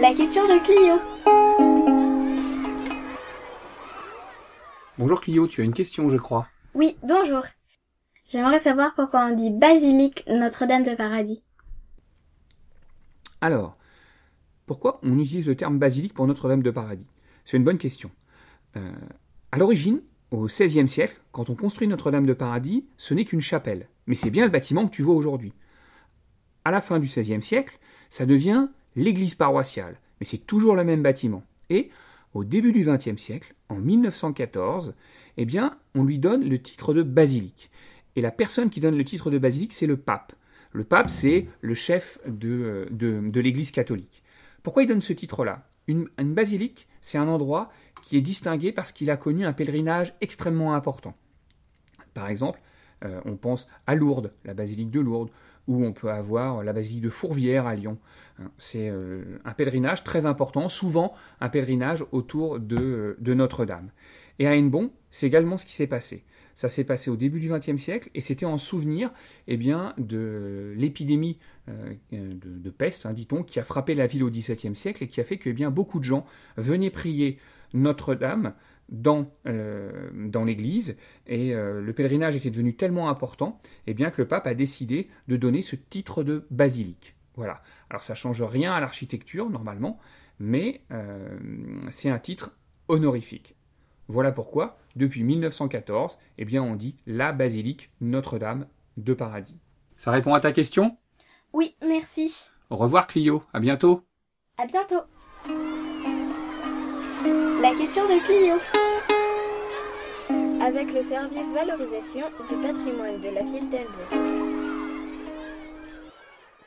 La question de Clio. Bonjour Clio, tu as une question, je crois. Oui, bonjour. J'aimerais savoir pourquoi on dit basilique Notre-Dame de Paradis. Alors, pourquoi on utilise le terme basilique pour Notre-Dame de Paradis? C'est une bonne question. Euh, à l'origine, au XVIe siècle, quand on construit Notre-Dame de Paradis, ce n'est qu'une chapelle, mais c'est bien le bâtiment que tu vois aujourd'hui. À la fin du XVIe siècle, ça devient l'église paroissiale, mais c'est toujours le même bâtiment. Et au début du XXe siècle, en 1914, eh bien, on lui donne le titre de basilique. Et la personne qui donne le titre de basilique, c'est le pape. Le pape, c'est le chef de, de, l'Église catholique. Pourquoi il donne ce titre-là? Une basilique, c'est un endroit qui est distingué parce qu'il a connu un pèlerinage extrêmement important. Par exemple, euh, on pense à Lourdes, la basilique de Lourdes, ou on peut avoir la basilique de Fourvière à Lyon. Hein, c'est euh, un pèlerinage très important, souvent un pèlerinage autour de, de Notre-Dame. Et à Hennebon, c'est également ce qui s'est passé. Ça s'est passé au début du XXe siècle et c'était en souvenir eh bien, de l'épidémie euh, de, peste, hein, dit-on, qui a frappé la ville au XVIIe siècle et qui a fait que eh bien, beaucoup de gens venaient prier Notre-Dame dans, euh, dans l'église et euh, le pèlerinage était devenu tellement important eh bien, que le pape a décidé de donner ce titre de basilique. Voilà. Alors ça change rien à l'architecture normalement, mais c'est un titre honorifique. Voilà pourquoi, depuis 1914, eh bien, on dit la basilique Notre-Dame de Paradis. Ça répond à ta question? Oui, merci. Au revoir Clio, à bientôt. À bientôt. La question de Clio. Avec le service valorisation du patrimoine de la ville d'Elbeuf.